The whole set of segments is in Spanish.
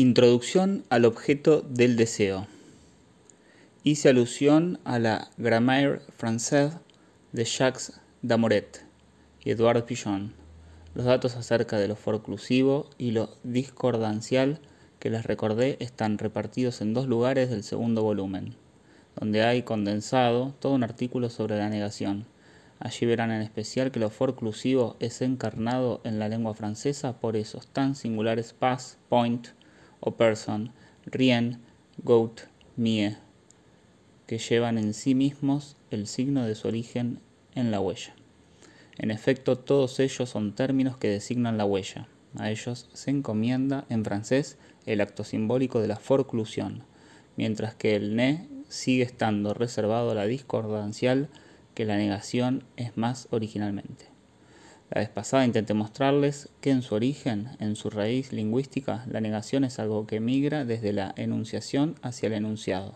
Introducción al objeto del deseo. Hice alusión a la Grammaire française de Jacques Damoret y Edouard Pigeon, los datos acerca de lo forclusivo y lo discordancial que les recordé están repartidos en dos lugares del segundo volumen, donde hay condensado todo un artículo sobre la negación. Allí verán en especial que lo forclusivo es encarnado en la lengua francesa por esos tan singulares pas, point, o person, rien, goat, mie, que llevan en sí mismos el signo de su origen en la huella. En efecto, todos ellos son términos que designan la huella. A ellos se encomienda en francés el acto simbólico de la forclusión, mientras que el ne sigue estando reservado a la discordancial que la negación es más originalmente. La vez pasada intenté mostrarles que en su origen, en su raíz lingüística, la negación es algo que migra desde la enunciación hacia el enunciado.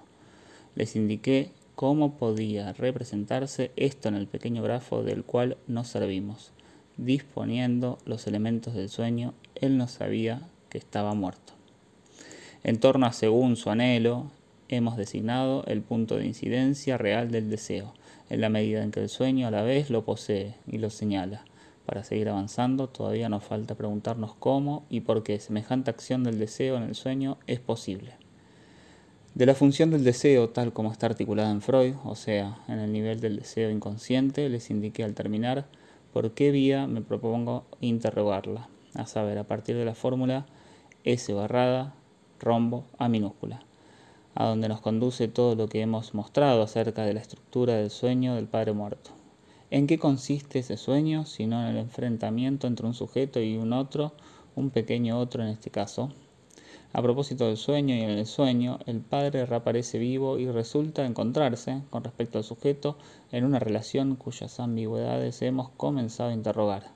Les indiqué cómo podía representarse esto en el pequeño grafo del cual nos servimos. Disponiendo los elementos del sueño, él no sabía que estaba muerto. En torno a según su anhelo, hemos designado el punto de incidencia real del deseo, en la medida en que el sueño a la vez lo posee y lo señala para seguir avanzando, todavía nos falta preguntarnos cómo y por qué semejante acción del deseo en el sueño es posible. De la función del deseo tal como está articulada en Freud, o sea, en el nivel del deseo inconsciente, les indiqué al terminar por qué vía me propongo interrogarla, a saber, a partir de la fórmula S barrada rombo A minúscula, a donde nos conduce todo lo que hemos mostrado acerca de la estructura del sueño del Padre muerto. ¿En qué consiste ese sueño? Sino en el enfrentamiento entre un sujeto y un otro, un pequeño otro en este caso. A propósito del sueño y en el sueño, el padre reaparece vivo y resulta encontrarse, con respecto al sujeto, en una relación cuyas ambigüedades hemos comenzado a interrogar.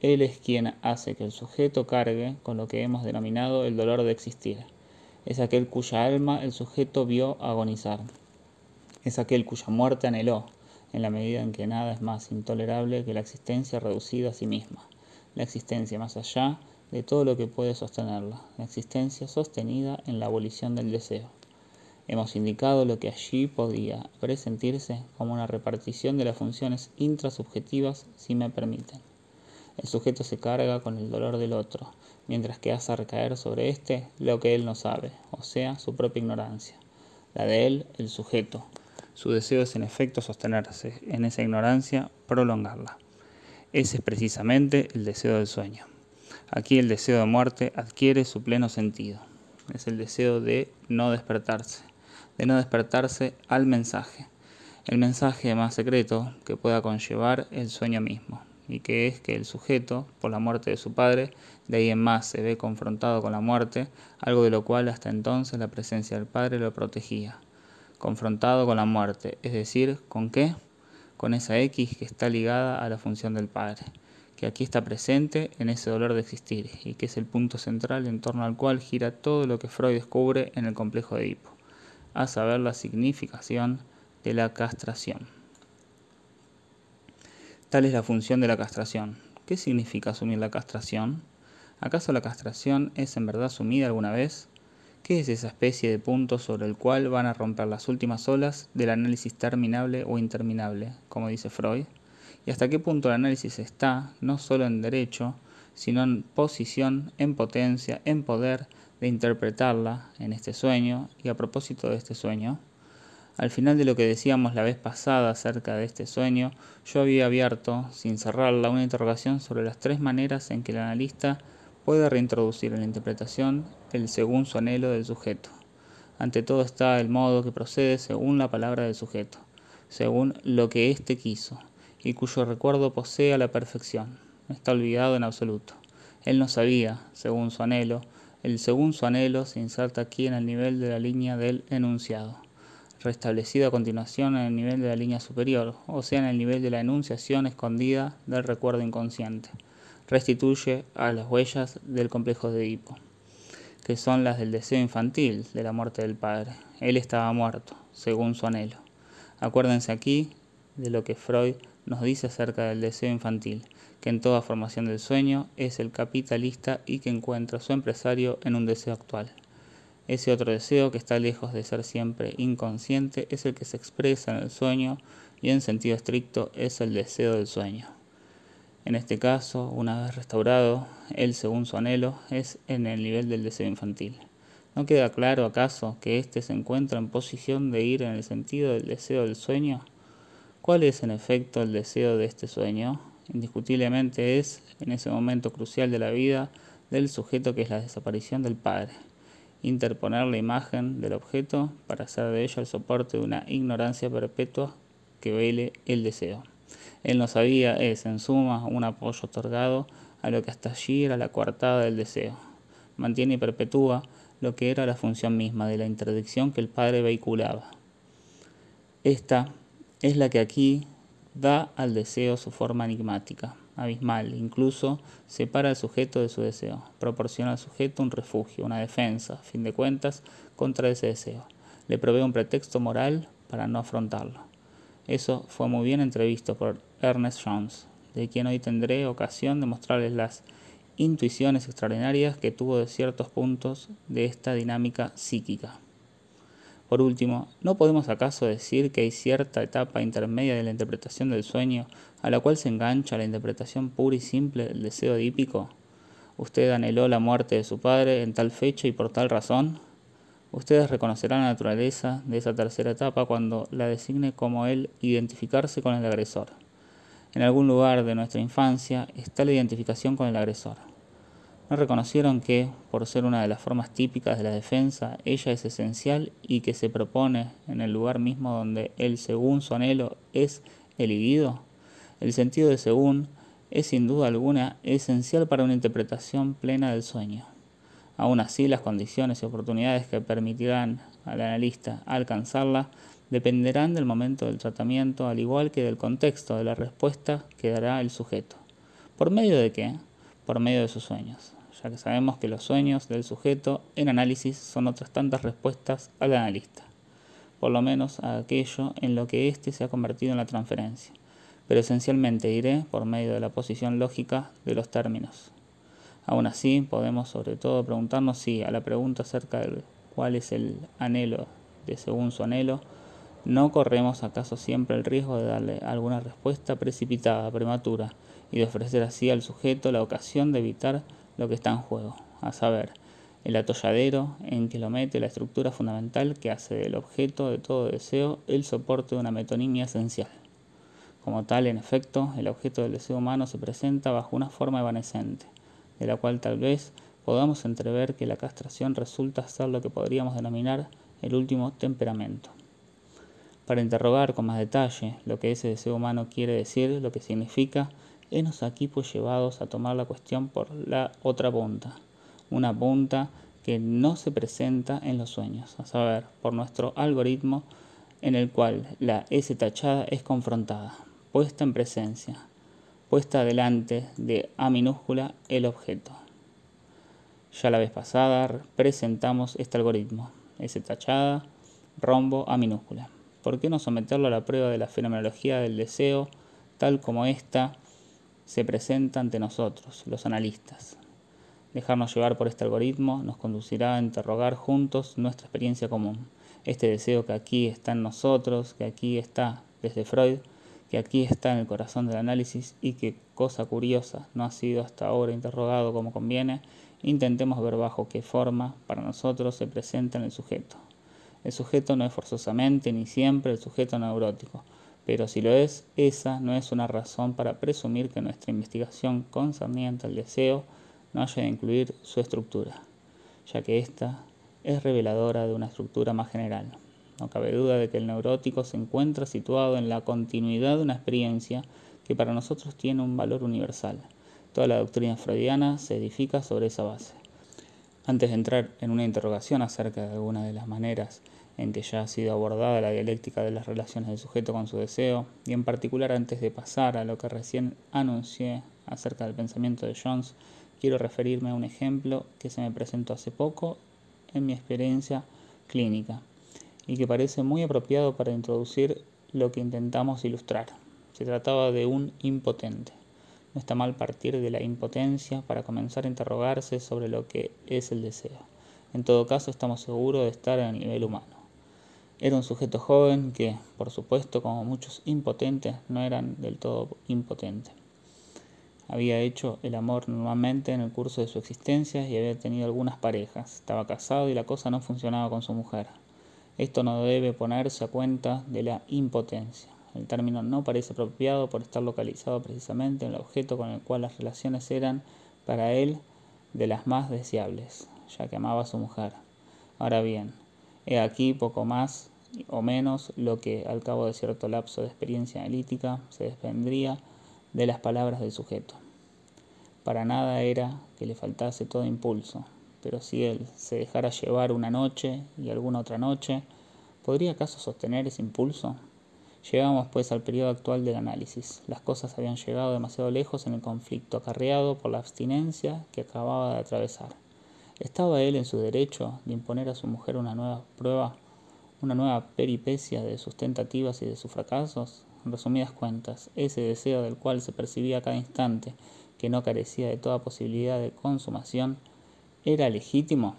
Él es quien hace que el sujeto cargue con lo que hemos denominado el dolor de existir. Es aquel cuya alma el sujeto vio agonizar. Es aquel cuya muerte anheló, en la medida en que nada es más intolerable que la existencia reducida a sí misma, la existencia más allá de todo lo que puede sostenerla, la existencia sostenida en la abolición del deseo. Hemos indicado lo que allí podía presentirse como una repartición de las funciones intrasubjetivas, si me permiten. El sujeto se carga con el dolor del otro, mientras que hace recaer sobre éste lo que él no sabe, o sea, su propia ignorancia. La de él, el sujeto, su deseo es en efecto sostenerse en esa ignorancia, prolongarla. Ese es precisamente el deseo del sueño. Aquí el deseo de muerte adquiere su pleno sentido. Es el deseo de no despertarse, de no despertarse al mensaje, el mensaje más secreto que pueda conllevar el sueño mismo, y que es que el sujeto, por la muerte de su padre, de ahí en más se ve confrontado con la muerte, algo de lo cual hasta entonces la presencia del padre lo protegía confrontado con la muerte, es decir, ¿con qué? Con esa X que está ligada a la función del Padre, que aquí está presente en ese dolor de existir y que es el punto central en torno al cual gira todo lo que Freud descubre en el complejo de Edipo, a saber la significación de la castración. Tal es la función de la castración. ¿Qué significa asumir la castración? ¿Acaso la castración es en verdad asumida alguna vez? ¿Qué es esa especie de punto sobre el cual van a romper las últimas olas del análisis terminable o interminable, como dice Freud? ¿Y hasta qué punto el análisis está, no solo en derecho, sino en posición, en potencia, en poder de interpretarla en este sueño y a propósito de este sueño? Al final de lo que decíamos la vez pasada acerca de este sueño, yo había abierto, sin cerrarla, una interrogación sobre las tres maneras en que el analista puede reintroducir en la interpretación el según su anhelo del sujeto. Ante todo está el modo que procede según la palabra del sujeto, según lo que éste quiso, y cuyo recuerdo posee a la perfección. Está olvidado en absoluto. Él no sabía, según su anhelo, el según su anhelo se inserta aquí en el nivel de la línea del enunciado, restablecido a continuación en el nivel de la línea superior, o sea, en el nivel de la enunciación escondida del recuerdo inconsciente restituye a las huellas del complejo de Edipo, que son las del deseo infantil de la muerte del padre. Él estaba muerto, según su anhelo. Acuérdense aquí de lo que Freud nos dice acerca del deseo infantil, que en toda formación del sueño es el capitalista y que encuentra su empresario en un deseo actual. Ese otro deseo que está lejos de ser siempre inconsciente es el que se expresa en el sueño y en sentido estricto es el deseo del sueño. En este caso, una vez restaurado, él según su anhelo es en el nivel del deseo infantil. ¿No queda claro acaso que éste se encuentra en posición de ir en el sentido del deseo del sueño? ¿Cuál es en efecto el deseo de este sueño? Indiscutiblemente es, en ese momento crucial de la vida del sujeto que es la desaparición del padre, interponer la imagen del objeto para hacer de ella el soporte de una ignorancia perpetua que vele el deseo. Él no sabía es, en suma, un apoyo otorgado a lo que hasta allí era la coartada del deseo. Mantiene y perpetúa lo que era la función misma de la interdicción que el padre vehiculaba. Esta es la que aquí da al deseo su forma enigmática, abismal, incluso separa al sujeto de su deseo, proporciona al sujeto un refugio, una defensa, a fin de cuentas, contra ese deseo, le provee un pretexto moral para no afrontarlo. Eso fue muy bien entrevisto por Ernest Jones, de quien hoy tendré ocasión de mostrarles las intuiciones extraordinarias que tuvo de ciertos puntos de esta dinámica psíquica. Por último, ¿no podemos acaso decir que hay cierta etapa intermedia de la interpretación del sueño a la cual se engancha la interpretación pura y simple del deseo edípico? ¿Usted anheló la muerte de su padre en tal fecha y por tal razón? Ustedes reconocerán la naturaleza de esa tercera etapa cuando la designe como el identificarse con el agresor. En algún lugar de nuestra infancia está la identificación con el agresor. ¿No reconocieron que, por ser una de las formas típicas de la defensa, ella es esencial y que se propone en el lugar mismo donde el según su anhelo es elidido? El sentido de según es sin duda alguna esencial para una interpretación plena del sueño. Aún así, las condiciones y oportunidades que permitirán al analista alcanzarla dependerán del momento del tratamiento, al igual que del contexto de la respuesta que dará el sujeto. ¿Por medio de qué? Por medio de sus sueños ya que sabemos que los sueños del sujeto en análisis son otras tantas respuestas al analista, por lo menos a aquello en lo que éste se ha convertido en la transferencia, pero esencialmente iré por medio de la posición lógica de los términos. Aún así, podemos sobre todo preguntarnos si a la pregunta acerca de cuál es el anhelo de según su anhelo, no corremos acaso siempre el riesgo de darle alguna respuesta precipitada, prematura, y de ofrecer así al sujeto la ocasión de evitar lo que está en juego, a saber, el atolladero en que lo mete la estructura fundamental que hace del objeto de todo deseo el soporte de una metonimia esencial. Como tal, en efecto, el objeto del deseo humano se presenta bajo una forma evanescente, de la cual tal vez podamos entrever que la castración resulta ser lo que podríamos denominar el último temperamento. Para interrogar con más detalle lo que ese deseo humano quiere decir, lo que significa, Henos aquí pues llevados a tomar la cuestión por la otra punta, una punta que no se presenta en los sueños, a saber, por nuestro algoritmo en el cual la S tachada es confrontada, puesta en presencia, puesta delante de A minúscula el objeto. Ya la vez pasada presentamos este algoritmo, S tachada, rombo A minúscula. ¿Por qué no someterlo a la prueba de la fenomenología del deseo, tal como esta se presenta ante nosotros, los analistas. Dejarnos llevar por este algoritmo nos conducirá a interrogar juntos nuestra experiencia común, este deseo que aquí está en nosotros, que aquí está desde Freud, que aquí está en el corazón del análisis y que, cosa curiosa, no ha sido hasta ahora interrogado como conviene, intentemos ver bajo qué forma para nosotros se presenta en el sujeto. El sujeto no es forzosamente ni siempre el sujeto neurótico, pero si lo es, esa no es una razón para presumir que nuestra investigación concerniente al deseo no haya de incluir su estructura, ya que ésta es reveladora de una estructura más general. No cabe duda de que el neurótico se encuentra situado en la continuidad de una experiencia que para nosotros tiene un valor universal. Toda la doctrina freudiana se edifica sobre esa base. Antes de entrar en una interrogación acerca de alguna de las maneras en que ya ha sido abordada la dialéctica de las relaciones del sujeto con su deseo, y en particular antes de pasar a lo que recién anuncié acerca del pensamiento de Jones, quiero referirme a un ejemplo que se me presentó hace poco en mi experiencia clínica y que parece muy apropiado para introducir lo que intentamos ilustrar. Se trataba de un impotente. No está mal partir de la impotencia para comenzar a interrogarse sobre lo que es el deseo. En todo caso, estamos seguros de estar a nivel humano. Era un sujeto joven que, por supuesto, como muchos impotentes, no eran del todo impotentes. Había hecho el amor normalmente en el curso de su existencia y había tenido algunas parejas. Estaba casado y la cosa no funcionaba con su mujer. Esto no debe ponerse a cuenta de la impotencia. El término no parece apropiado por estar localizado precisamente en el objeto con el cual las relaciones eran para él de las más deseables, ya que amaba a su mujer. Ahora bien, he aquí poco más o menos lo que al cabo de cierto lapso de experiencia analítica se desprendría de las palabras del sujeto. Para nada era que le faltase todo impulso, pero si él se dejara llevar una noche y alguna otra noche, ¿podría acaso sostener ese impulso? Llegamos pues al periodo actual del análisis. Las cosas habían llegado demasiado lejos en el conflicto acarreado por la abstinencia que acababa de atravesar. ¿Estaba él en su derecho de imponer a su mujer una nueva prueba, una nueva peripecia de sus tentativas y de sus fracasos? En resumidas cuentas, ese deseo del cual se percibía a cada instante que no carecía de toda posibilidad de consumación, era legítimo?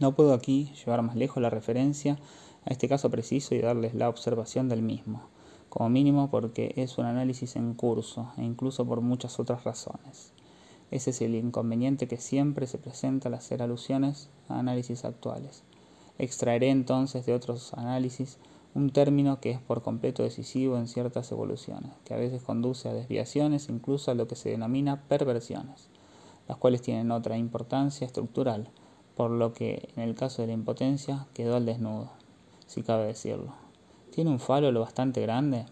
No puedo aquí llevar más lejos la referencia a este caso preciso y darles la observación del mismo, como mínimo porque es un análisis en curso e incluso por muchas otras razones. Ese es el inconveniente que siempre se presenta al hacer alusiones a análisis actuales. Extraeré entonces de otros análisis un término que es por completo decisivo en ciertas evoluciones, que a veces conduce a desviaciones, incluso a lo que se denomina perversiones las cuales tienen otra importancia estructural, por lo que en el caso de la impotencia quedó al desnudo, si cabe decirlo. ¿Tiene un falo lo bastante grande?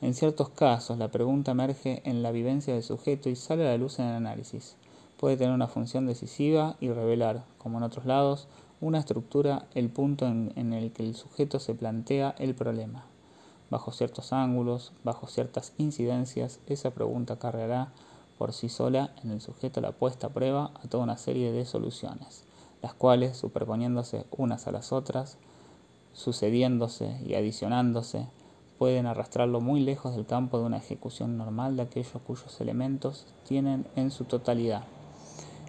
En ciertos casos la pregunta emerge en la vivencia del sujeto y sale a la luz en el análisis. Puede tener una función decisiva y revelar, como en otros lados, una estructura, el punto en, en el que el sujeto se plantea el problema. Bajo ciertos ángulos, bajo ciertas incidencias, esa pregunta cargará por sí sola en el sujeto la puesta a prueba a toda una serie de soluciones, las cuales, superponiéndose unas a las otras, sucediéndose y adicionándose, pueden arrastrarlo muy lejos del campo de una ejecución normal de aquellos cuyos elementos tienen en su totalidad.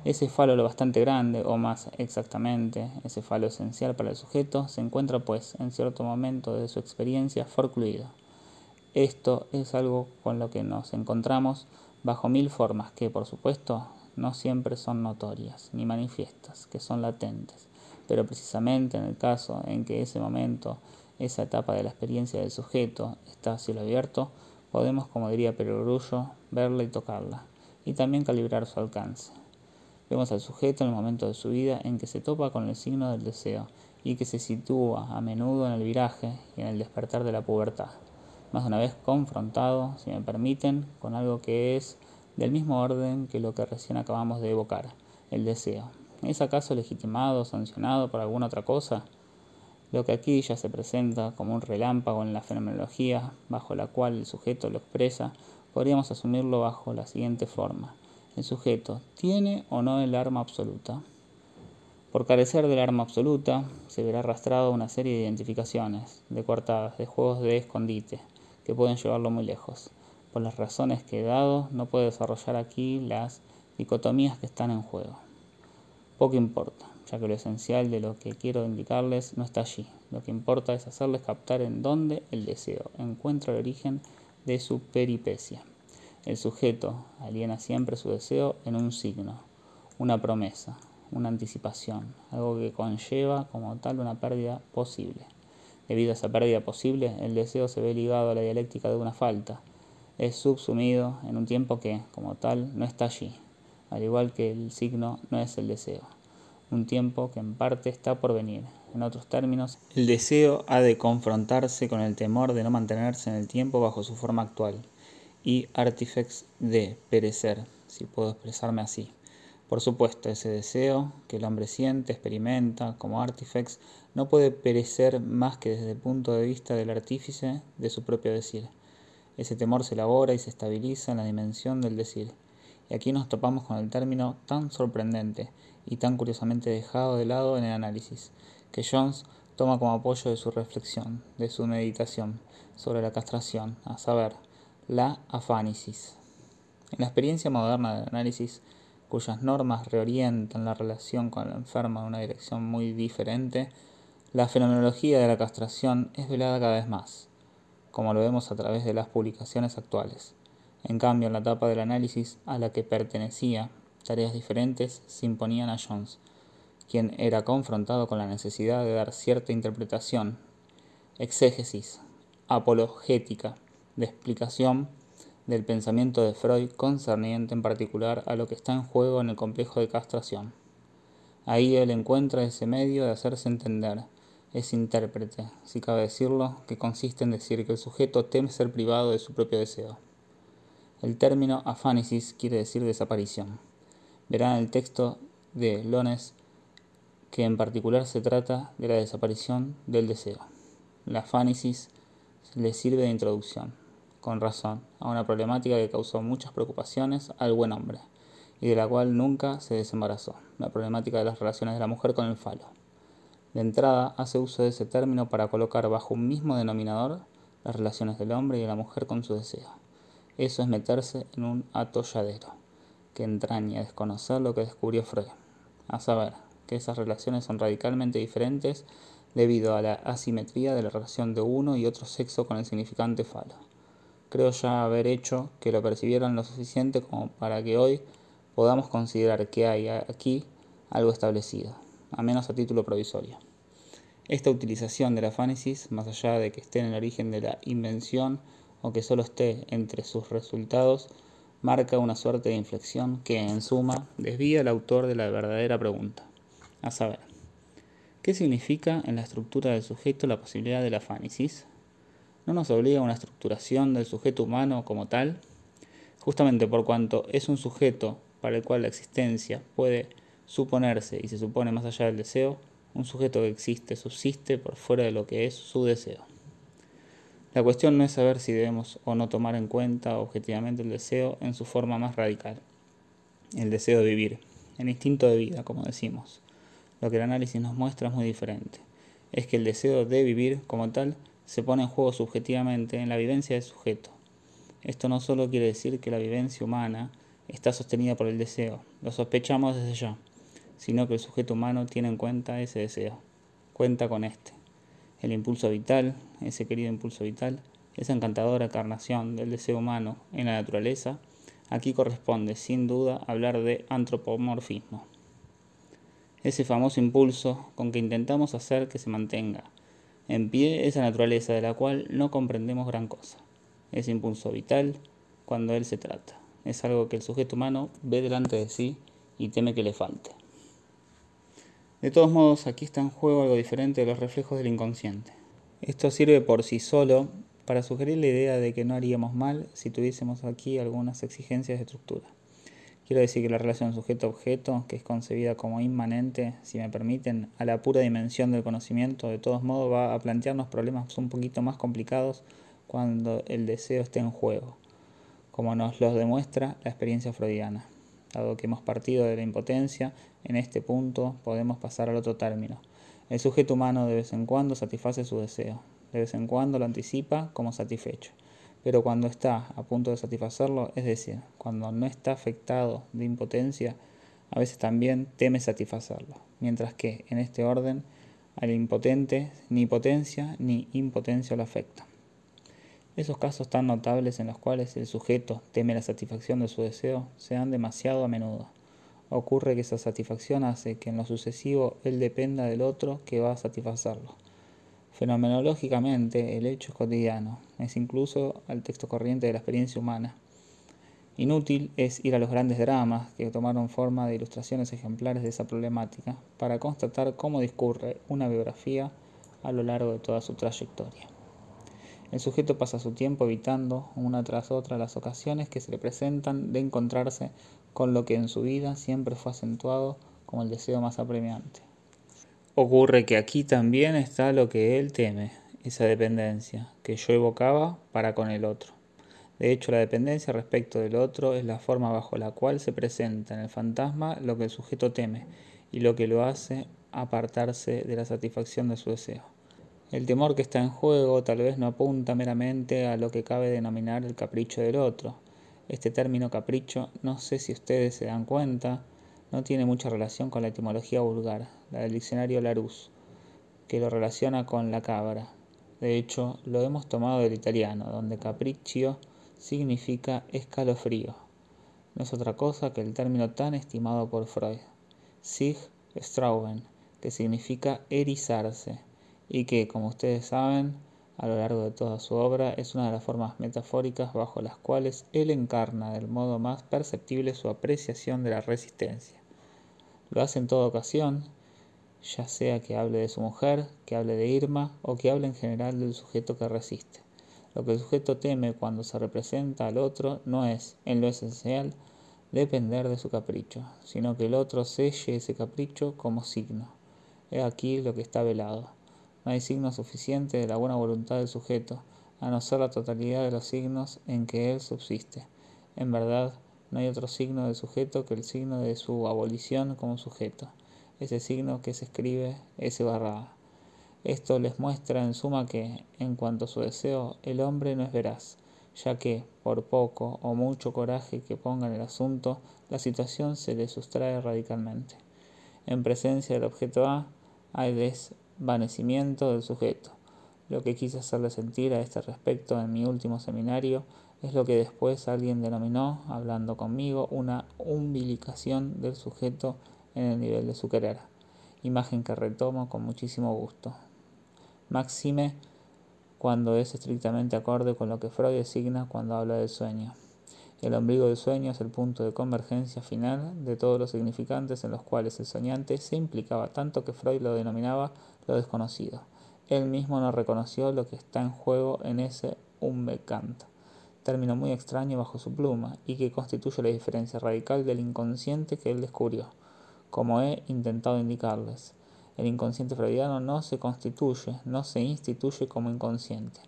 Ese falo lo bastante grande, o más exactamente, ese falo esencial para el sujeto, se encuentra pues en cierto momento de su experiencia forcluido. Esto es algo con lo que nos encontramos bajo mil formas que, por supuesto, no siempre son notorias ni manifiestas, que son latentes, pero precisamente en el caso en que ese momento, esa etapa de la experiencia del sujeto está a cielo abierto, podemos, como diría Perogrullo, verla y tocarla, y también calibrar su alcance. Vemos al sujeto en el momento de su vida en que se topa con el signo del deseo y que se sitúa a menudo en el viraje y en el despertar de la pubertad más de una vez confrontado, si me permiten, con algo que es del mismo orden que lo que recién acabamos de evocar, el deseo. ¿Es acaso legitimado o sancionado por alguna otra cosa? Lo que aquí ya se presenta como un relámpago en la fenomenología bajo la cual el sujeto lo expresa, podríamos asumirlo bajo la siguiente forma. El sujeto tiene o no el arma absoluta. Por carecer del arma absoluta, se verá arrastrado una serie de identificaciones, de coartadas, de juegos de escondite, que pueden llevarlo muy lejos. Por las razones que he dado, no puedo desarrollar aquí las dicotomías que están en juego. Poco importa, ya que lo esencial de lo que quiero indicarles no está allí. Lo que importa es hacerles captar en dónde el deseo encuentra el origen de su peripecia. El sujeto aliena siempre su deseo en un signo, una promesa, una anticipación, algo que conlleva como tal una pérdida posible. Debido a esa pérdida posible, el deseo se ve ligado a la dialéctica de una falta. Es subsumido en un tiempo que, como tal, no está allí, al igual que el signo no es el deseo. Un tiempo que en parte está por venir. En otros términos, el deseo ha de confrontarse con el temor de no mantenerse en el tiempo bajo su forma actual y artifex de perecer, si puedo expresarme así. Por supuesto, ese deseo que el hombre siente, experimenta como artifex, no puede perecer más que desde el punto de vista del artífice de su propio decir. Ese temor se elabora y se estabiliza en la dimensión del decir. Y aquí nos topamos con el término tan sorprendente y tan curiosamente dejado de lado en el análisis, que Jones toma como apoyo de su reflexión, de su meditación sobre la castración, a saber, la afánisis. En la experiencia moderna del análisis, cuyas normas reorientan la relación con el enfermo en una dirección muy diferente, la fenomenología de la castración es velada cada vez más, como lo vemos a través de las publicaciones actuales. En cambio, en la etapa del análisis a la que pertenecía, tareas diferentes se imponían a Jones, quien era confrontado con la necesidad de dar cierta interpretación, exégesis, apologética, de explicación del pensamiento de Freud concerniente en particular a lo que está en juego en el complejo de castración. Ahí él encuentra ese medio de hacerse entender, ese intérprete, si cabe decirlo, que consiste en decir que el sujeto teme ser privado de su propio deseo. El término afánesis quiere decir desaparición. Verán el texto de Lones que en particular se trata de la desaparición del deseo. La afánesis le sirve de introducción con razón, a una problemática que causó muchas preocupaciones al buen hombre, y de la cual nunca se desembarazó, la problemática de las relaciones de la mujer con el falo. De entrada, hace uso de ese término para colocar bajo un mismo denominador las relaciones del hombre y de la mujer con su deseo. Eso es meterse en un atolladero, que entraña desconocer lo que descubrió Freud, a saber, que esas relaciones son radicalmente diferentes debido a la asimetría de la relación de uno y otro sexo con el significante falo creo ya haber hecho que lo percibieran lo suficiente como para que hoy podamos considerar que hay aquí algo establecido, a menos a título provisorio. Esta utilización de la fánesis, más allá de que esté en el origen de la invención o que solo esté entre sus resultados, marca una suerte de inflexión que, en suma, desvía al autor de la verdadera pregunta, a saber, ¿qué significa en la estructura del sujeto la posibilidad de la fánesis? No nos obliga a una estructuración del sujeto humano como tal, justamente por cuanto es un sujeto para el cual la existencia puede suponerse y se supone más allá del deseo, un sujeto que existe, subsiste por fuera de lo que es su deseo. La cuestión no es saber si debemos o no tomar en cuenta objetivamente el deseo en su forma más radical, el deseo de vivir, el instinto de vida, como decimos. Lo que el análisis nos muestra es muy diferente. Es que el deseo de vivir como tal se pone en juego subjetivamente en la vivencia del sujeto. Esto no solo quiere decir que la vivencia humana está sostenida por el deseo, lo sospechamos desde ya, sino que el sujeto humano tiene en cuenta ese deseo, cuenta con este. El impulso vital, ese querido impulso vital, esa encantadora encarnación del deseo humano en la naturaleza, aquí corresponde sin duda hablar de antropomorfismo. Ese famoso impulso con que intentamos hacer que se mantenga, en pie esa naturaleza de la cual no comprendemos gran cosa. Es impulso vital cuando él se trata. Es algo que el sujeto humano ve delante de sí y teme que le falte. De todos modos, aquí está en juego algo diferente de los reflejos del inconsciente. Esto sirve por sí solo para sugerir la idea de que no haríamos mal si tuviésemos aquí algunas exigencias de estructura. Quiero decir que la relación sujeto-objeto, que es concebida como inmanente, si me permiten, a la pura dimensión del conocimiento, de todos modos va a plantearnos problemas un poquito más complicados cuando el deseo esté en juego, como nos los demuestra la experiencia freudiana. Dado que hemos partido de la impotencia, en este punto podemos pasar al otro término. El sujeto humano de vez en cuando satisface su deseo, de vez en cuando lo anticipa como satisfecho pero cuando está a punto de satisfacerlo, es decir, cuando no está afectado de impotencia, a veces también teme satisfacerlo, mientras que en este orden al impotente ni potencia ni impotencia lo afectan. Esos casos tan notables en los cuales el sujeto teme la satisfacción de su deseo se dan demasiado a menudo. Ocurre que esa satisfacción hace que en lo sucesivo él dependa del otro que va a satisfacerlo Fenomenológicamente, el hecho es cotidiano, es incluso al texto corriente de la experiencia humana. Inútil es ir a los grandes dramas que tomaron forma de ilustraciones ejemplares de esa problemática para constatar cómo discurre una biografía a lo largo de toda su trayectoria. El sujeto pasa su tiempo evitando una tras otra las ocasiones que se le presentan de encontrarse con lo que en su vida siempre fue acentuado como el deseo más apremiante. Ocurre que aquí también está lo que él teme, esa dependencia que yo evocaba para con el otro. De hecho, la dependencia respecto del otro es la forma bajo la cual se presenta en el fantasma lo que el sujeto teme y lo que lo hace apartarse de la satisfacción de su deseo. El temor que está en juego tal vez no apunta meramente a lo que cabe denominar el capricho del otro. Este término capricho, no sé si ustedes se dan cuenta, no tiene mucha relación con la etimología vulgar, la del diccionario Larousse, que lo relaciona con la cabra. De hecho, lo hemos tomado del italiano, donde capriccio significa escalofrío. No es otra cosa que el término tan estimado por Freud, Sig Strauben, que significa erizarse y que, como ustedes saben, a lo largo de toda su obra es una de las formas metafóricas bajo las cuales él encarna del modo más perceptible su apreciación de la resistencia. Lo hace en toda ocasión, ya sea que hable de su mujer, que hable de Irma o que hable en general del sujeto que resiste. Lo que el sujeto teme cuando se representa al otro no es, en lo esencial, depender de su capricho, sino que el otro selle ese capricho como signo. He aquí lo que está velado. No hay signo suficiente de la buena voluntad del sujeto, a no ser la totalidad de los signos en que él subsiste. En verdad, no hay otro signo del sujeto que el signo de su abolición como sujeto, ese signo que se escribe ese barrada. Esto les muestra en suma que, en cuanto a su deseo, el hombre no es veraz, ya que, por poco o mucho coraje que ponga en el asunto, la situación se le sustrae radicalmente. En presencia del objeto A, hay des vanecimiento del sujeto. Lo que quise hacerle sentir a este respecto en mi último seminario es lo que después alguien denominó, hablando conmigo, una umbilicación del sujeto en el nivel de su querer, imagen que retomo con muchísimo gusto. Máxime cuando es estrictamente acorde con lo que Freud designa cuando habla del sueño. El ombligo del sueño es el punto de convergencia final de todos los significantes en los cuales el soñante se implicaba tanto que Freud lo denominaba lo desconocido. Él mismo no reconoció lo que está en juego en ese Unbekannt, término muy extraño bajo su pluma y que constituye la diferencia radical del inconsciente que él descubrió, como he intentado indicarles. El inconsciente freudiano no se constituye, no se instituye como inconsciente,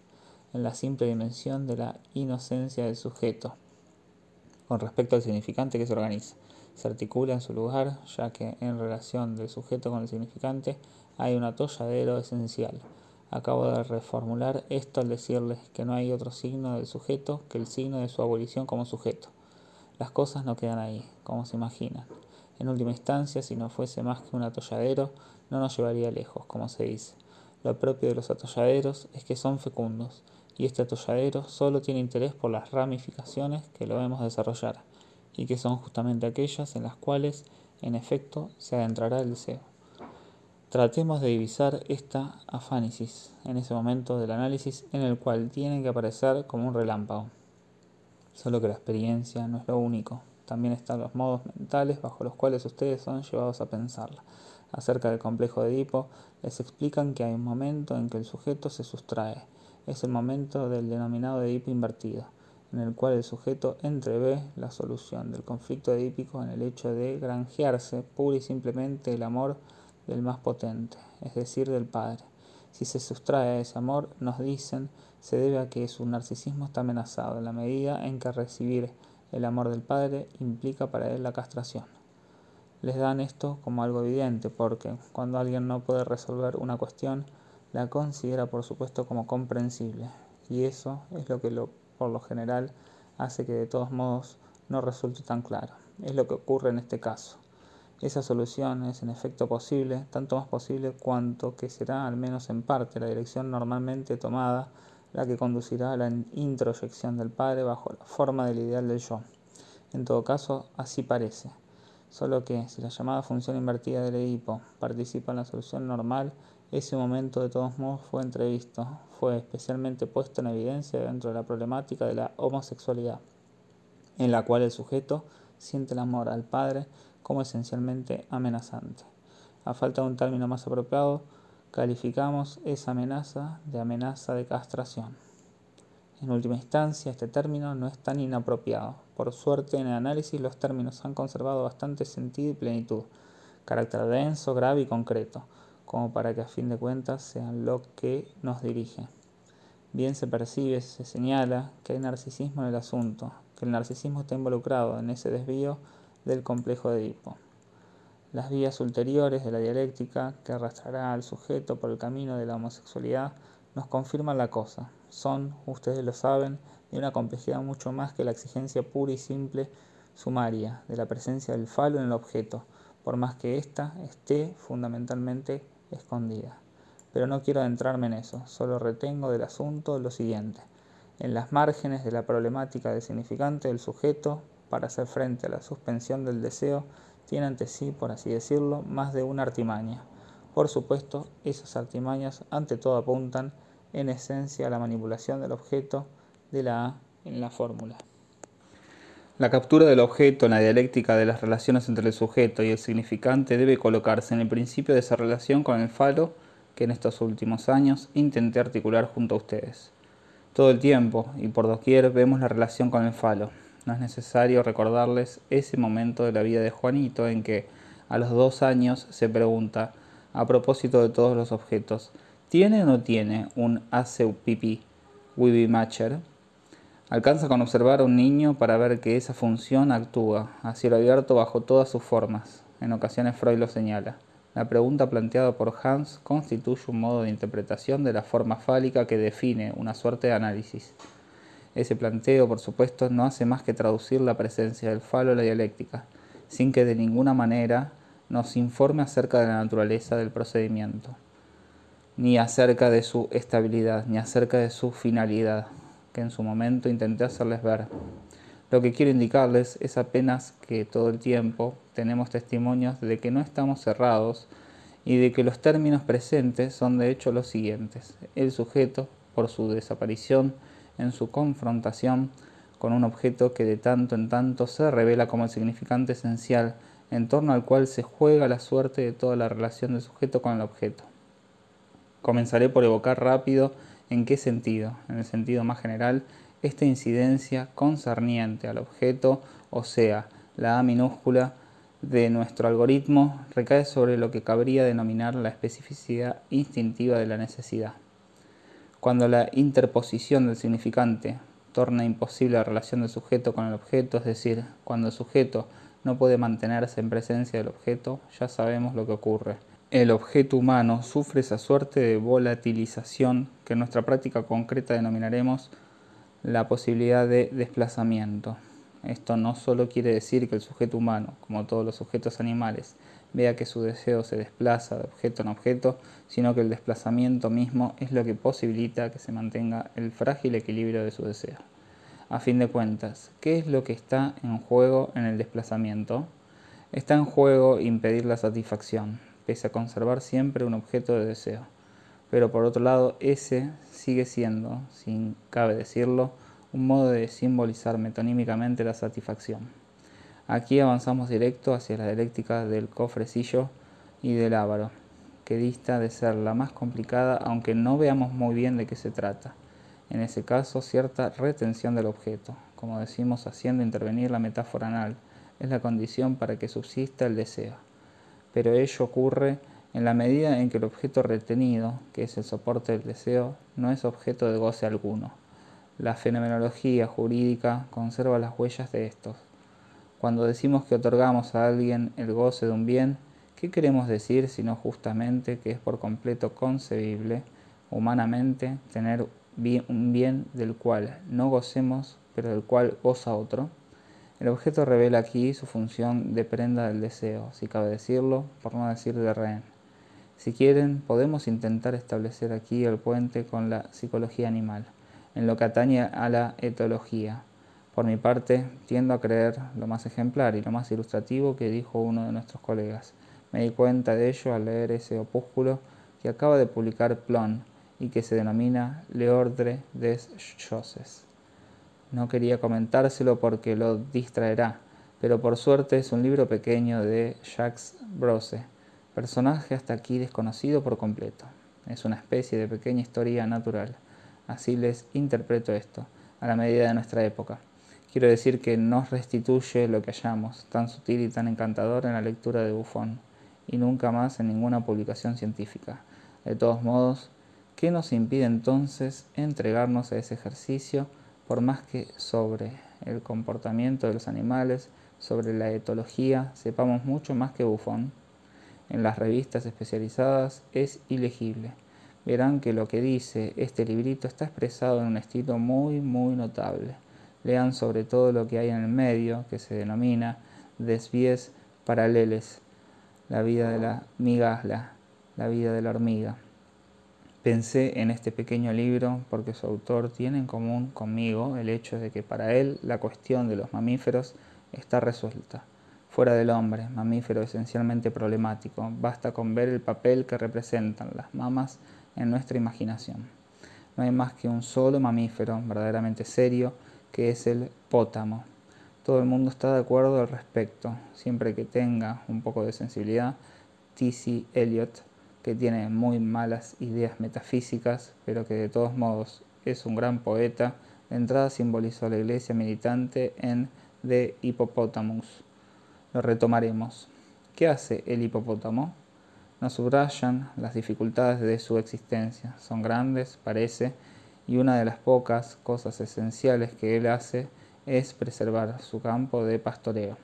en la simple dimensión de la inocencia del sujeto, con respecto al significante que se organiza. Se articula en su lugar, ya que en relación del sujeto con el significante hay un atolladero esencial. Acabo de reformular esto al decirles que no hay otro signo del sujeto que el signo de su abolición como sujeto. Las cosas no quedan ahí, como se imaginan. En última instancia, si no fuese más que un atolladero, no nos llevaría lejos, como se dice. Lo propio de los atolladeros es que son fecundos, y este atolladero solo tiene interés por las ramificaciones que lo vemos desarrollar, y que son justamente aquellas en las cuales, en efecto, se adentrará el deseo. Tratemos de divisar esta afánisis en ese momento del análisis en el cual tiene que aparecer como un relámpago. Solo que la experiencia no es lo único, también están los modos mentales bajo los cuales ustedes son llevados a pensarla. Acerca del complejo de Edipo, les explican que hay un momento en que el sujeto se sustrae. Es el momento del denominado Edipo invertido, en el cual el sujeto entrevé la solución del conflicto edípico en el hecho de granjearse pura y simplemente el amor del más potente, es decir, del Padre. Si se sustrae a ese amor, nos dicen, se debe a que su narcisismo está amenazado, en la medida en que recibir el amor del Padre implica para él la castración. Les dan esto como algo evidente, porque cuando alguien no puede resolver una cuestión, la considera por supuesto como comprensible, y eso es lo que por lo general hace que de todos modos no resulte tan claro. Es lo que ocurre en este caso. Esa solución es en efecto posible, tanto más posible cuanto que será, al menos en parte, la dirección normalmente tomada la que conducirá a la introyección del Padre bajo la forma del ideal del yo. En todo caso, así parece. Solo que, si la llamada función invertida del Edipo participa en la solución normal, ese momento de todos modos fue entrevisto, fue especialmente puesto en evidencia dentro de la problemática de la homosexualidad, en la cual el sujeto siente el amor al Padre como esencialmente amenazante. A falta de un término más apropiado, calificamos esa amenaza de amenaza de castración. En última instancia, este término no es tan inapropiado. Por suerte, en el análisis los términos han conservado bastante sentido y plenitud, carácter denso, grave y concreto, como para que a fin de cuentas sean lo que nos dirige. Bien se percibe, se señala que hay narcisismo en el asunto, que el narcisismo está involucrado en ese desvío del complejo de Edipo. las vías ulteriores de la dialéctica que arrastrará al sujeto por el camino de la homosexualidad nos confirman la cosa. Son, ustedes lo saben, de una complejidad mucho más que la exigencia pura y simple sumaria de la presencia del falo en el objeto, por más que ésta esté fundamentalmente escondida. Pero no quiero adentrarme en eso, solo retengo del asunto lo siguiente. En las márgenes de la problemática del significante del sujeto, para hacer frente a la suspensión del deseo, tiene ante sí, por así decirlo, más de una artimaña. Por supuesto, esas artimañas ante todo apuntan en esencia a la manipulación del objeto de la A en la fórmula. La captura del objeto en la dialéctica de las relaciones entre el sujeto y el significante debe colocarse en el principio de esa relación con el falo que en estos últimos años intenté articular junto a ustedes. Todo el tiempo y por doquier vemos la relación con el falo, no es necesario recordarles ese momento de la vida de Juanito en que a los dos años se pregunta, a propósito de todos los objetos, ¿tiene o no tiene un ACUPP Wibi Matcher? Alcanza con observar a un niño para ver que esa función actúa a cielo abierto bajo todas sus formas. En ocasiones Freud lo señala. La pregunta planteada por Hans constituye un modo de interpretación de la forma fálica que define una suerte de análisis. Ese planteo, por supuesto, no hace más que traducir la presencia del falo en la dialéctica, sin que de ninguna manera nos informe acerca de la naturaleza del procedimiento, ni acerca de su estabilidad, ni acerca de su finalidad, que en su momento intenté hacerles ver. Lo que quiero indicarles es apenas que todo el tiempo tenemos testimonios de que no estamos cerrados y de que los términos presentes son de hecho los siguientes. El sujeto, por su desaparición, en su confrontación con un objeto que de tanto en tanto se revela como el significante esencial en torno al cual se juega la suerte de toda la relación del sujeto con el objeto. Comenzaré por evocar rápido en qué sentido, en el sentido más general, esta incidencia concerniente al objeto, o sea, la A minúscula de nuestro algoritmo, recae sobre lo que cabría denominar la especificidad instintiva de la necesidad. Cuando la interposición del significante torna imposible la relación del sujeto con el objeto, es decir, cuando el sujeto no puede mantenerse en presencia del objeto, ya sabemos lo que ocurre. El objeto humano sufre esa suerte de volatilización que en nuestra práctica concreta denominaremos la posibilidad de desplazamiento. Esto no solo quiere decir que el sujeto humano, como todos los sujetos animales, vea que su deseo se desplaza de objeto en objeto, sino que el desplazamiento mismo es lo que posibilita que se mantenga el frágil equilibrio de su deseo. A fin de cuentas, ¿qué es lo que está en juego en el desplazamiento? Está en juego impedir la satisfacción, pese a conservar siempre un objeto de deseo. Pero por otro lado, ese sigue siendo, sin cabe decirlo, un modo de simbolizar metonímicamente la satisfacción. Aquí avanzamos directo hacia la dialéctica del cofrecillo y del ávaro, que dista de ser la más complicada aunque no veamos muy bien de qué se trata. En ese caso, cierta retención del objeto, como decimos haciendo intervenir la metáfora anal, es la condición para que subsista el deseo. Pero ello ocurre en la medida en que el objeto retenido, que es el soporte del deseo, no es objeto de goce alguno. La fenomenología jurídica conserva las huellas de estos cuando decimos que otorgamos a alguien el goce de un bien, ¿qué queremos decir sino justamente que es por completo concebible, humanamente, tener un bien del cual no gocemos, pero del cual goza otro? El objeto revela aquí su función de prenda del deseo, si cabe decirlo, por no decir de rehén. Si quieren, podemos intentar establecer aquí el puente con la psicología animal, en lo que atañe a la etología, por mi parte, tiendo a creer lo más ejemplar y lo más ilustrativo que dijo uno de nuestros colegas. Me di cuenta de ello al leer ese opúsculo que acaba de publicar Plon y que se denomina L'Ordre des Choses. No quería comentárselo porque lo distraerá, pero por suerte es un libro pequeño de Jacques Brose, personaje hasta aquí desconocido por completo. Es una especie de pequeña historia natural. Así les interpreto esto, a la medida de nuestra época. Quiero decir que nos restituye lo que hallamos, tan sutil y tan encantador en la lectura de Buffon, y nunca más en ninguna publicación científica. De todos modos, ¿qué nos impide entonces entregarnos a ese ejercicio, por más que sobre el comportamiento de los animales sobre la etología sepamos mucho más que Buffon. En las revistas especializadas es ilegible. Verán que lo que dice este librito está expresado en un estilo muy, muy notable. Lean sobre todo lo que hay en el medio, que se denomina desvíes paraleles, la vida de la migajla, la vida de la hormiga. Pensé en este pequeño libro porque su autor tiene en común conmigo el hecho de que para él la cuestión de los mamíferos está resuelta. Fuera del hombre, mamífero esencialmente problemático, basta con ver el papel que representan las mamas en nuestra imaginación. No hay más que un solo mamífero verdaderamente serio, que es el pótamo. Todo el mundo está de acuerdo al respecto, siempre que tenga un poco de sensibilidad. T.C. Eliot que tiene muy malas ideas metafísicas, pero que de todos modos es un gran poeta, de entrada simbolizó la iglesia militante en The Hippopotamus. Lo retomaremos. ¿Qué hace el hipopótamo? Nos subrayan las dificultades de su existencia. Son grandes, parece, y una de las pocas cosas esenciales que él hace es preservar su campo de pastoreo,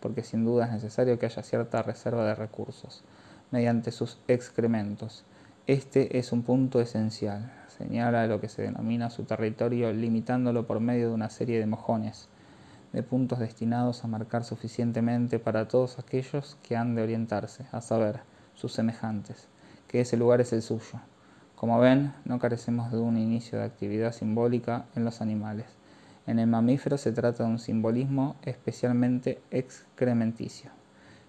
porque sin duda es necesario que haya cierta reserva de recursos mediante sus excrementos. Este es un punto esencial. Señala lo que se denomina su territorio limitándolo por medio de una serie de mojones, de puntos destinados a marcar suficientemente para todos aquellos que han de orientarse, a saber, sus semejantes, que ese lugar es el suyo. Como ven, no carecemos de un inicio de actividad simbólica en los animales. En el mamífero se trata de un simbolismo especialmente excrementicio.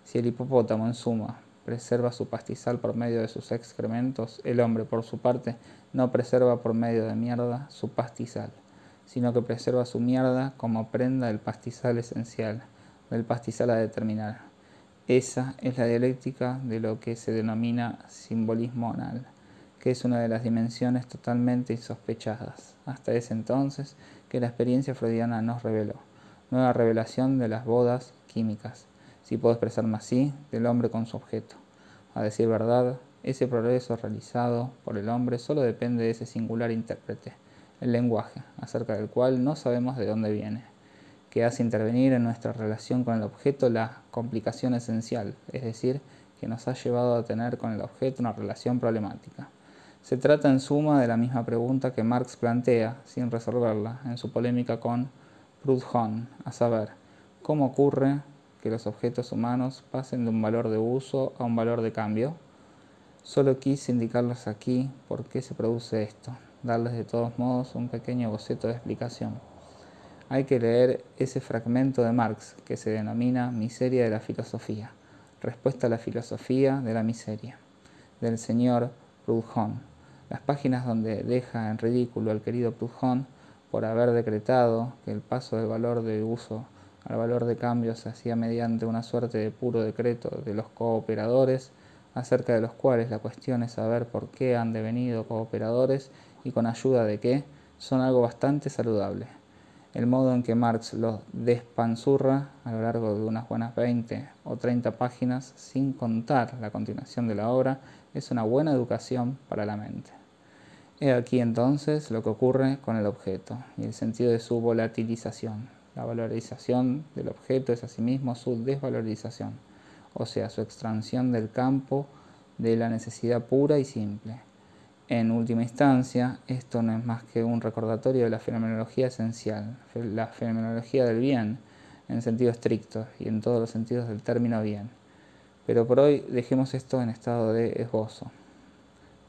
Si el hipopótamo, en suma, preserva su pastizal por medio de sus excrementos, el hombre, por su parte, no preserva por medio de mierda su pastizal, sino que preserva su mierda como prenda del pastizal esencial, del pastizal a determinar. Esa es la dialéctica de lo que se denomina simbolismo anal, que es una de las dimensiones totalmente insospechadas, hasta ese entonces que la experiencia freudiana nos reveló. Nueva revelación de las bodas químicas si puedo expresarme así, del hombre con su objeto. A decir verdad, ese progreso realizado por el hombre solo depende de ese singular intérprete, el lenguaje, acerca del cual no sabemos de dónde viene, que hace intervenir en nuestra relación con el objeto la complicación esencial, es decir, que nos ha llevado a tener con el objeto una relación problemática. Se trata en suma de la misma pregunta que Marx plantea, sin resolverla, en su polémica con Proudhon, a saber, ¿cómo ocurre que los objetos humanos pasen de un valor de uso a un valor de cambio. Solo quise indicarles aquí por qué se produce esto, darles de todos modos un pequeño boceto de explicación. Hay que leer ese fragmento de Marx que se denomina Miseria de la Filosofía, respuesta a la filosofía de la miseria, del señor Proudhon. Las páginas donde deja en ridículo al querido Proudhon por haber decretado que el paso del valor de uso al valor de cambio se hacía mediante una suerte de puro decreto de los cooperadores, acerca de los cuales la cuestión es saber por qué han devenido cooperadores y con ayuda de qué, son algo bastante saludable. El modo en que Marx los despanzurra a lo largo de unas buenas 20 o 30 páginas, sin contar la continuación de la obra, es una buena educación para la mente. He aquí entonces lo que ocurre con el objeto y el sentido de su volatilización. La valorización del objeto es asimismo su desvalorización, o sea, su extracción del campo de la necesidad pura y simple. En última instancia, esto no es más que un recordatorio de la fenomenología esencial, la fenomenología del bien, en sentido estricto y en todos los sentidos del término bien. Pero por hoy dejemos esto en estado de esbozo.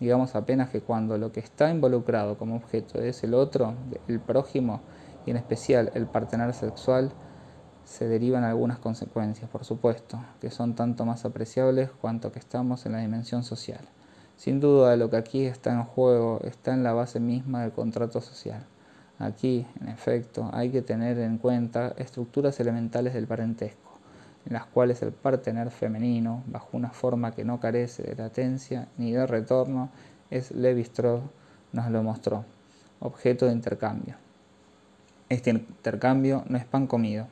Digamos apenas que cuando lo que está involucrado como objeto es el otro, el prójimo, y en especial el partener sexual, se derivan algunas consecuencias, por supuesto, que son tanto más apreciables cuanto que estamos en la dimensión social. Sin duda, lo que aquí está en juego está en la base misma del contrato social. Aquí, en efecto, hay que tener en cuenta estructuras elementales del parentesco, en las cuales el partener femenino, bajo una forma que no carece de latencia ni de retorno, es Levi Strauss nos lo mostró, objeto de intercambio. Este intercambio no es pan comido.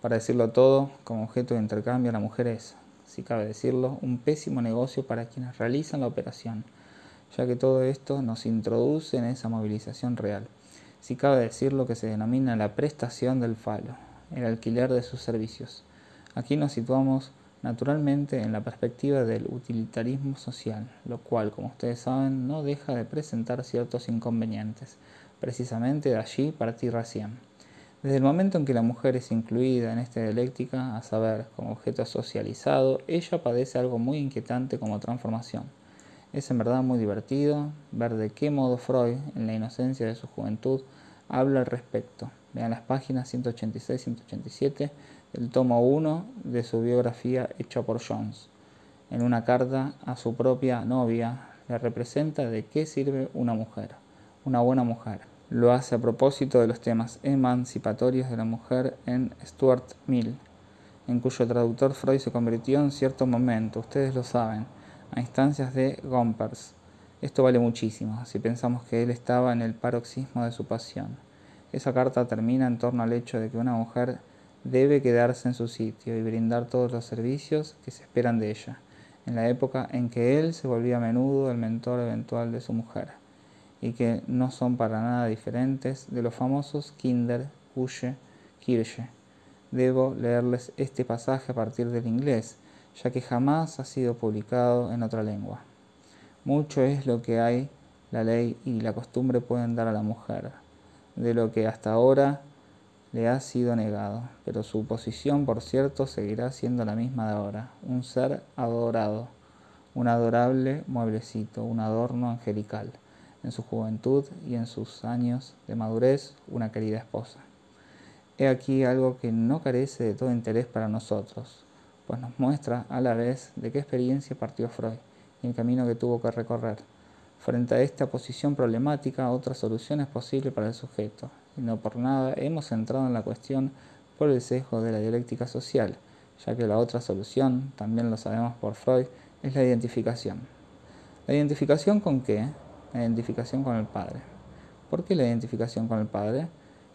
Para decirlo todo, como objeto de intercambio la mujer es, si cabe decirlo, un pésimo negocio para quienes realizan la operación, ya que todo esto nos introduce en esa movilización real. Si cabe decir lo que se denomina la prestación del falo. el alquiler de sus servicios. Aquí nos situamos naturalmente en la perspectiva del utilitarismo social, lo cual, como ustedes saben, no deja de presentar ciertos inconvenientes. Precisamente de allí partí recién. Desde el momento en que la mujer es incluida en esta dialéctica, a saber, como objeto socializado, ella padece algo muy inquietante como transformación. Es en verdad muy divertido ver de qué modo Freud, en la inocencia de su juventud, habla al respecto. Vean las páginas 186-187 del tomo 1 de su biografía hecha por Jones. En una carta a su propia novia le representa de qué sirve una mujer, una buena mujer. Lo hace a propósito de los temas emancipatorios de la mujer en Stuart Mill, en cuyo traductor Freud se convirtió en cierto momento, ustedes lo saben, a instancias de Gompers. Esto vale muchísimo, si pensamos que él estaba en el paroxismo de su pasión. Esa carta termina en torno al hecho de que una mujer debe quedarse en su sitio y brindar todos los servicios que se esperan de ella, en la época en que él se volvía a menudo el mentor eventual de su mujer, y que no son para nada diferentes de los famosos Kinder, Kusche, Kirche. Debo leerles este pasaje a partir del inglés, ya que jamás ha sido publicado en otra lengua. Mucho es lo que hay, la ley y la costumbre pueden dar a la mujer, de lo que hasta ahora le ha sido negado, pero su posición, por cierto, seguirá siendo la misma de ahora, un ser adorado, un adorable mueblecito, un adorno angelical, en su juventud y en sus años de madurez, una querida esposa. He aquí algo que no carece de todo interés para nosotros, pues nos muestra a la vez de qué experiencia partió Freud y el camino que tuvo que recorrer. Frente a esta posición problemática, otra solución es posible para el sujeto, y no por nada hemos entrado en la cuestión por el sesgo de la dialéctica social, ya que la otra solución, también lo sabemos por Freud, es la identificación. ¿La identificación con qué? La identificación con el padre. ¿Por qué la identificación con el padre?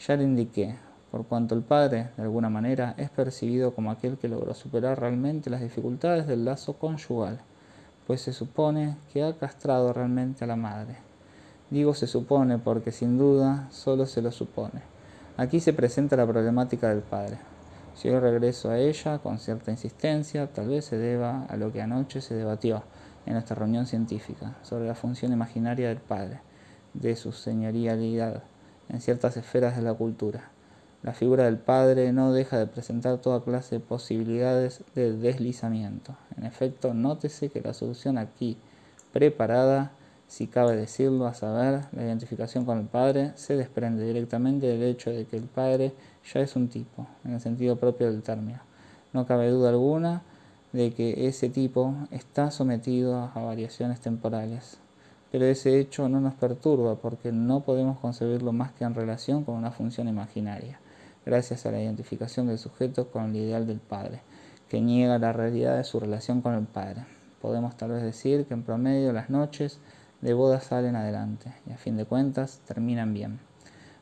Ya le indiqué, por cuanto el padre, de alguna manera, es percibido como aquel que logró superar realmente las dificultades del lazo conyugal, pues se supone que ha castrado realmente a la madre. Digo se supone porque sin duda solo se lo supone. Aquí se presenta la problemática del padre. Si yo regreso a ella con cierta insistencia, tal vez se deba a lo que anoche se debatió en nuestra reunión científica sobre la función imaginaria del padre, de su señorialidad en ciertas esferas de la cultura. La figura del padre no deja de presentar toda clase de posibilidades de deslizamiento. En efecto, nótese que la solución aquí preparada si cabe decirlo, a saber, la identificación con el padre se desprende directamente del hecho de que el padre ya es un tipo, en el sentido propio del término. No cabe duda alguna de que ese tipo está sometido a variaciones temporales, pero ese hecho no nos perturba porque no podemos concebirlo más que en relación con una función imaginaria, gracias a la identificación del sujeto con el ideal del padre, que niega la realidad de su relación con el padre. Podemos tal vez decir que en promedio las noches de bodas salen adelante y a fin de cuentas terminan bien,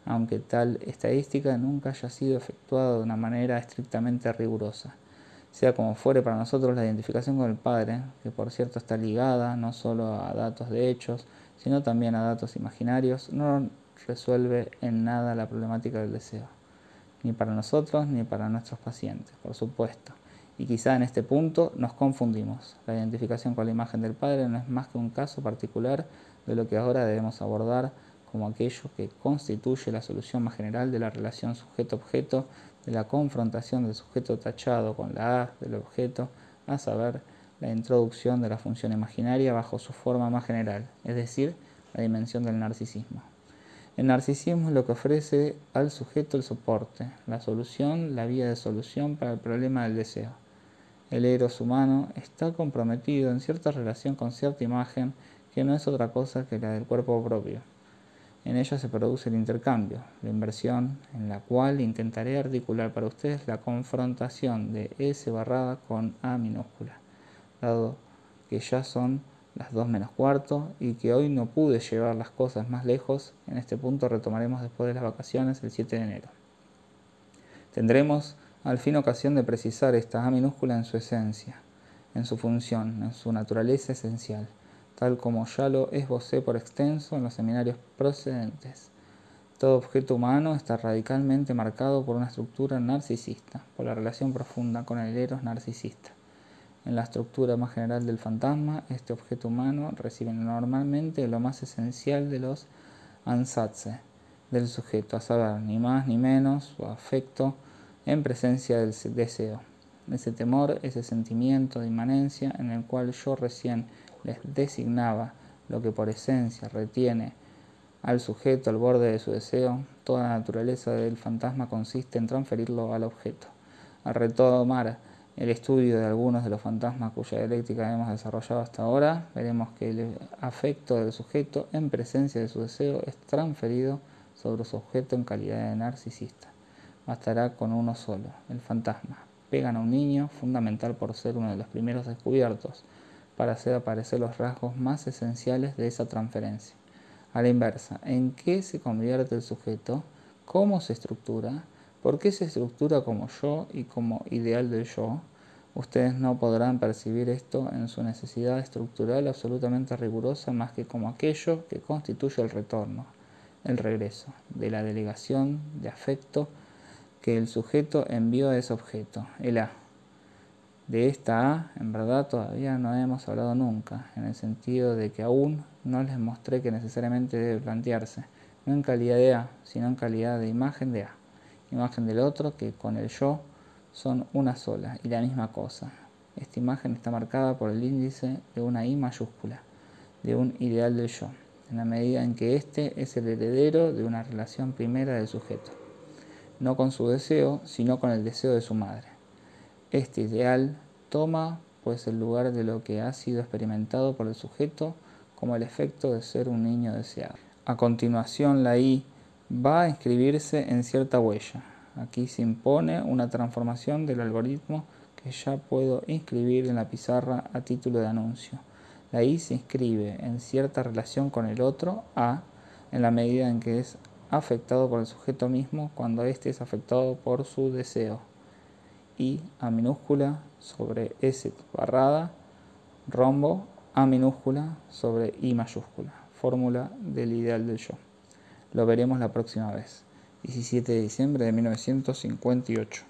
aunque tal estadística nunca haya sido efectuada de una manera estrictamente rigurosa. Sea como fuere para nosotros la identificación con el Padre, que por cierto está ligada no solo a datos de hechos, sino también a datos imaginarios, no resuelve en nada la problemática del deseo, ni para nosotros ni para nuestros pacientes, por supuesto. Y quizá en este punto nos confundimos. La identificación con la imagen del Padre no es más que un caso particular de lo que ahora debemos abordar como aquello que constituye la solución más general de la relación sujeto-objeto, de la confrontación del sujeto tachado con la A del objeto, a saber, la introducción de la función imaginaria bajo su forma más general, es decir, la dimensión del narcisismo. El narcisismo es lo que ofrece al sujeto el soporte, la solución, la vía de solución para el problema del deseo. El eros humano está comprometido en cierta relación con cierta imagen que no es otra cosa que la del cuerpo propio. En ella se produce el intercambio, la inversión, en la cual intentaré articular para ustedes la confrontación de S barrada con A minúscula, dado que ya son las 2 menos cuarto y que hoy no pude llevar las cosas más lejos, en este punto retomaremos después de las vacaciones el 7 de enero. Tendremos al fin ocasión de precisar esta A minúscula en su esencia, en su función, en su naturaleza esencial, tal como ya lo esbocé por extenso en los seminarios procedentes. Todo objeto humano está radicalmente marcado por una estructura narcisista, por la relación profunda con el eros narcisista. En la estructura más general del fantasma, este objeto humano recibe normalmente lo más esencial de los ansatse del sujeto, a saber, ni más ni menos, su afecto en presencia del deseo. Ese temor, ese sentimiento de inmanencia en el cual yo recién les designaba lo que por esencia retiene al sujeto al borde de su deseo, toda la naturaleza del fantasma consiste en transferirlo al objeto. Al retomar el estudio de algunos de los fantasmas cuya dialéctica hemos desarrollado hasta ahora, veremos que el afecto del sujeto en presencia de su deseo es transferido sobre su objeto en calidad de narcisista. Bastará con uno solo, el fantasma. Pegan a un niño, fundamental por ser uno de los primeros descubiertos, para hacer aparecer los rasgos más esenciales de esa transferencia. A la inversa, ¿en qué se convierte el sujeto? ¿Cómo se estructura? ¿Por qué se estructura como yo y como ideal del yo? Ustedes no podrán percibir esto en su necesidad estructural absolutamente rigurosa más que como aquello que constituye el retorno, el regreso, de la delegación de afecto que el sujeto envió a ese objeto, el A. De esta A, en verdad, todavía no hemos hablado nunca, en el sentido de que aún no les mostré que necesariamente debe plantearse, no en calidad de A, sino en calidad de imagen de A imagen del otro que con el yo son una sola y la misma cosa. Esta imagen está marcada por el índice de una I mayúscula, de un ideal del yo, en la medida en que éste es el heredero de una relación primera del sujeto, no con su deseo, sino con el deseo de su madre. Este ideal toma pues el lugar de lo que ha sido experimentado por el sujeto como el efecto de ser un niño deseado. A continuación la I va a inscribirse en cierta huella. Aquí se impone una transformación del algoritmo que ya puedo inscribir en la pizarra a título de anuncio. La I se inscribe en cierta relación con el otro A en la medida en que es afectado por el sujeto mismo cuando éste es afectado por su deseo. I A minúscula sobre S barrada, rombo A minúscula sobre I mayúscula. Fórmula del ideal del yo. Lo veremos la próxima vez. 17 de diciembre de 1958.